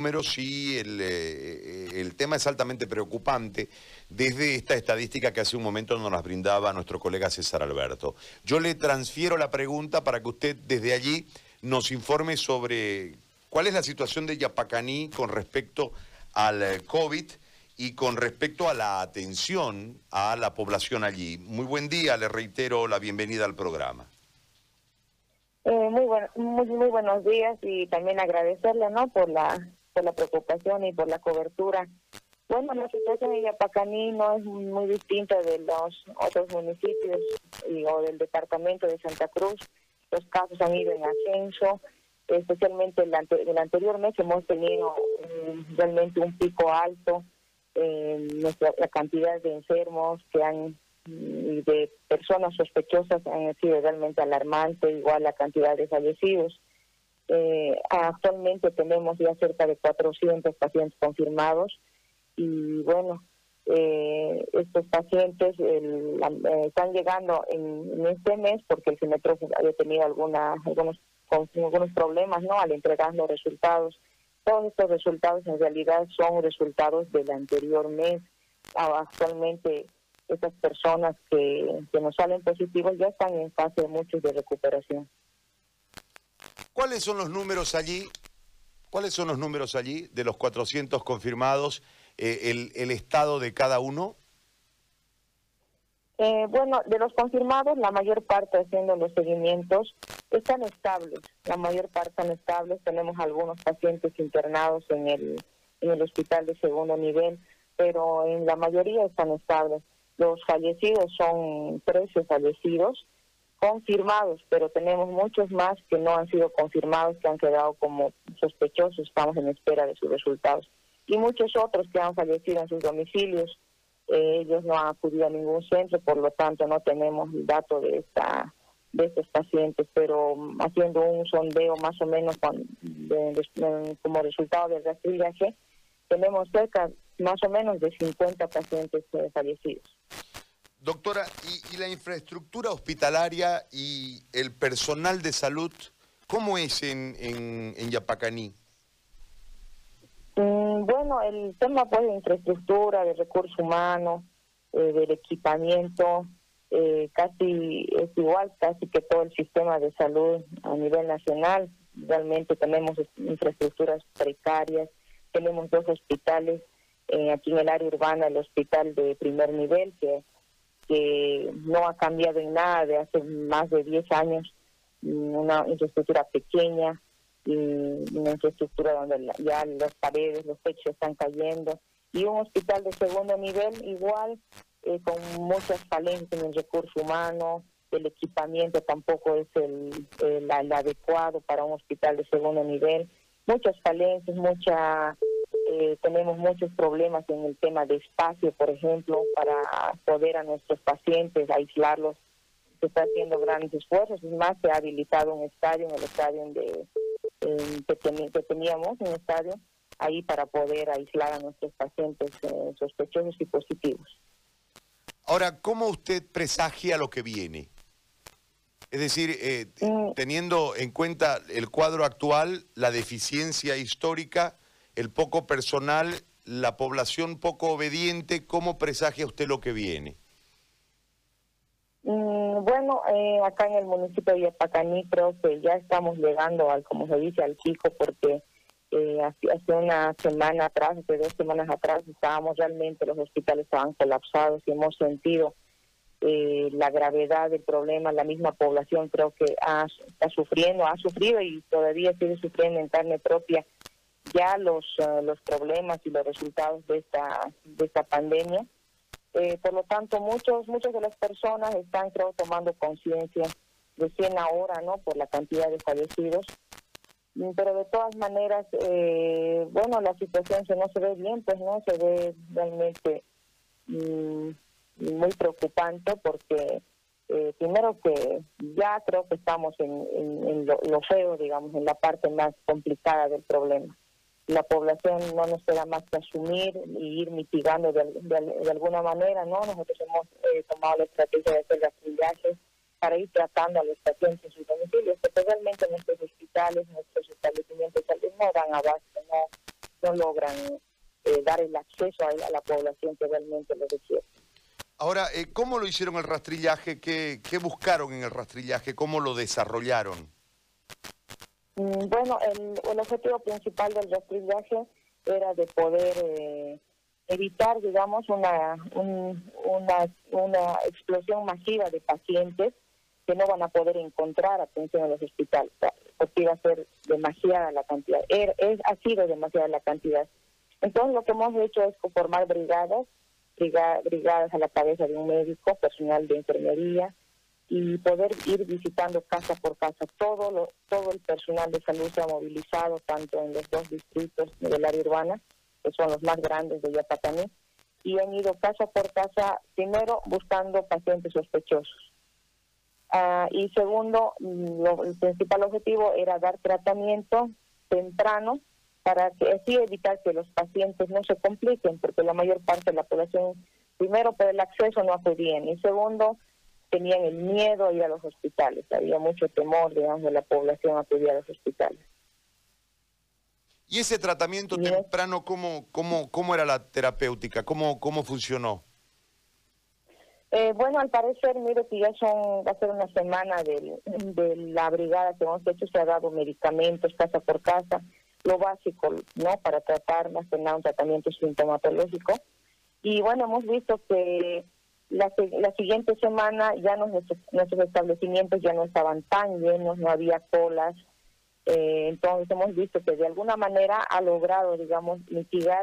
números y el, eh, el, tema es altamente preocupante desde esta estadística que hace un momento nos las brindaba nuestro colega César Alberto. Yo le transfiero la pregunta para que usted desde allí nos informe sobre cuál es la situación de Yapacaní con respecto al eh, COVID y con respecto a la atención a la población allí. Muy buen día, le reitero la bienvenida al programa. Eh, muy, muy, muy buenos días y también agradecerle ¿no? por la por la preocupación y por la cobertura. Bueno, la situación en Yapacaní no es muy distinta de los otros municipios y, o del departamento de Santa Cruz. Los casos han ido en ascenso, especialmente el, el anterior mes hemos tenido mm, realmente un pico alto en nuestra, la cantidad de enfermos que han de personas sospechosas han sido realmente alarmante, igual la cantidad de fallecidos. Eh, actualmente tenemos ya cerca de 400 pacientes confirmados y bueno, eh, estos pacientes eh, están llegando en, este mes porque el CIMETRO había tenido alguna, algunos, algunos problemas ¿no? al entregar los resultados. Todos estos resultados en realidad son resultados del anterior mes. Ah, actualmente estas personas que, que nos salen positivos ya están en fase muchos de recuperación. ¿Cuáles son los números allí? ¿Cuáles son los números allí de los 400 confirmados, eh, el, estado de cada uno? Eh, bueno, de los confirmados, la mayor parte haciendo los seguimientos están estables, la mayor parte están estables. Tenemos algunos pacientes internados en el, hospital de segundo nivel, pero en la mayoría están estables. Los fallecidos son 13 fallecidos confirmados, pero tenemos muchos más que no han sido confirmados, que han quedado como sospechosos, estamos en espera de sus resultados. Y muchos otros que han fallecido en sus domicilios, eh, ellos no han acudido a ningún centro, por lo tanto no tenemos el dato de esta de estos pacientes, pero mm, haciendo un sondeo más o menos como resultado del rastrillaje, tenemos cerca más o menos de 50 pacientes eh, fallecidos. Doctora, ¿y, la infraestructura hospitalaria y el personal de salud, cómo es en, en, Yapacaní? Mm, bueno, el tema pues, de infraestructura, de recursos humanos, eh, del equipamiento, eh, casi es igual, casi que todo el sistema de salud a nivel nacional. Realmente tenemos infraestructuras precarias, tenemos dos hospitales, eh, aquí en el área urbana el hospital de primer nivel, que que no ha cambiado en nada de hace más de 10 años, una infraestructura pequeña, y una infraestructura donde ya las paredes, los techos están cayendo, y un hospital de segundo nivel igual, eh, con muchas falencias en el recurso humano, el equipamiento tampoco es el, el adecuado para un hospital de segundo nivel, muchas falencias, mucha eh, tenemos muchos problemas en el tema de espacio, por ejemplo, para poder a nuestros pacientes aislarlos. Se está haciendo grandes esfuerzos. Es más, se ha habilitado un estadio, en el estadio de, que, teníamos, un estadio, ahí para poder aislar a nuestros pacientes eh, sospechosos y positivos. Ahora, ¿cómo usted presagia lo que viene? Es decir, eh, mm. teniendo en cuenta el cuadro actual, la deficiencia histórica, el poco personal, la población poco obediente, ¿cómo presagia usted lo que viene? Mm, bueno, eh, acá en el municipio de Yapacaní creo que ya estamos llegando al, como se dice, al pico porque eh, hace, una semana atrás, hace dos semanas atrás, estábamos realmente, los hospitales estaban colapsados y hemos sentido eh, la gravedad del problema, la misma población creo que ha, está sufriendo, ha sufrido y todavía sigue sufriendo en carne propia ya los, eh, los problemas y los resultados de esta, de esta pandemia. Eh, por lo tanto, muchos, muchas de las personas están, tomando conciencia recién ahora, ¿no? Por la cantidad de fallecidos. Mm, pero de todas maneras, eh, bueno, la situación se no se ve bien, pues no se ve realmente mm, muy preocupante porque primero que ya creo que estamos en, en, lo, feo, digamos, en la parte más complicada del problema la población no nos queda más que asumir y ir mitigando de, alguna manera, ¿no? Nosotros hemos eh, tomado la estrategia de hacer viajes para ir tratando a los pacientes en sus domicilios, porque realmente nuestros hospitales, nuestros establecimientos no dan abasto, no, no logran eh, dar el acceso a, la población que realmente lo requiere. Ahora, eh, ¿cómo lo hicieron el rastrillaje? ¿Qué, ¿Qué, buscaron en el rastrillaje? ¿Cómo lo desarrollaron? Mm, bueno, el, objetivo principal del rastrillaje era de poder eh, evitar, digamos, una, una, una explosión masiva de pacientes que no van a poder encontrar atención en los hospitales, porque iba a ser demasiada la cantidad, er, es, ha sido demasiada la cantidad. Entonces lo que hemos hecho es conformar brigadas, brigadas a la cabeza de un médico, personal de enfermería, y poder ir visitando casa por casa. Todo, lo, todo el personal de salud se ha movilizado, tanto en los dos distritos del área urbana, que son los más grandes de Yapataní, y han ido casa por casa, primero buscando pacientes sospechosos. Ah, y segundo, el principal objetivo era dar tratamiento temprano para que así evitar que los pacientes no se compliquen, porque la mayor parte de la población, primero por el acceso no acudían, y segundo, tenían el miedo a ir a los hospitales, había mucho temor, digamos, de la población a acudir a los hospitales. ¿Y ese tratamiento temprano, cómo, cómo, cómo era la terapéutica? ¿Cómo, cómo funcionó? Eh, bueno, al parecer, mire que ya son, va a ser una semana de, de la brigada que hemos hecho, se ha dado medicamentos casa por casa, lo básico, ¿no? Para tratar más que nada un tratamiento sintomatológico. Y bueno, hemos visto que la, la siguiente semana ya nuestros, nuestros establecimientos ya no estaban tan llenos, no había colas. Eh, entonces hemos visto que de alguna manera ha logrado, digamos, mitigar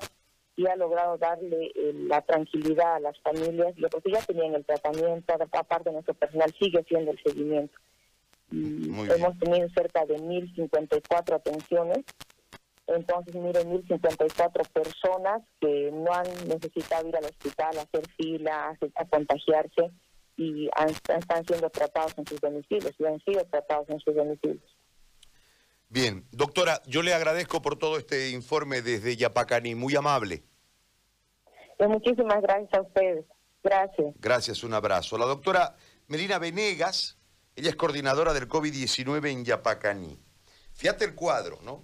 y ha logrado darle eh, la tranquilidad a las familias, porque ya tenían el tratamiento, aparte nuestro personal sigue haciendo el seguimiento. hemos tenido cerca de 1.054 atenciones entonces, miren, 1.054 personas que no han necesitado ir al hospital a hacer fila, a, contagiarse y están siendo tratados en sus domicilios y han sido tratados en sus domicilios. Bien, doctora, yo le agradezco por todo este informe desde Yapacaní, muy amable. Pues muchísimas gracias a ustedes. Gracias. Gracias, un abrazo. La doctora Melina Venegas, ella es coordinadora del COVID-19 en Yapacaní. Fíjate el cuadro, ¿no?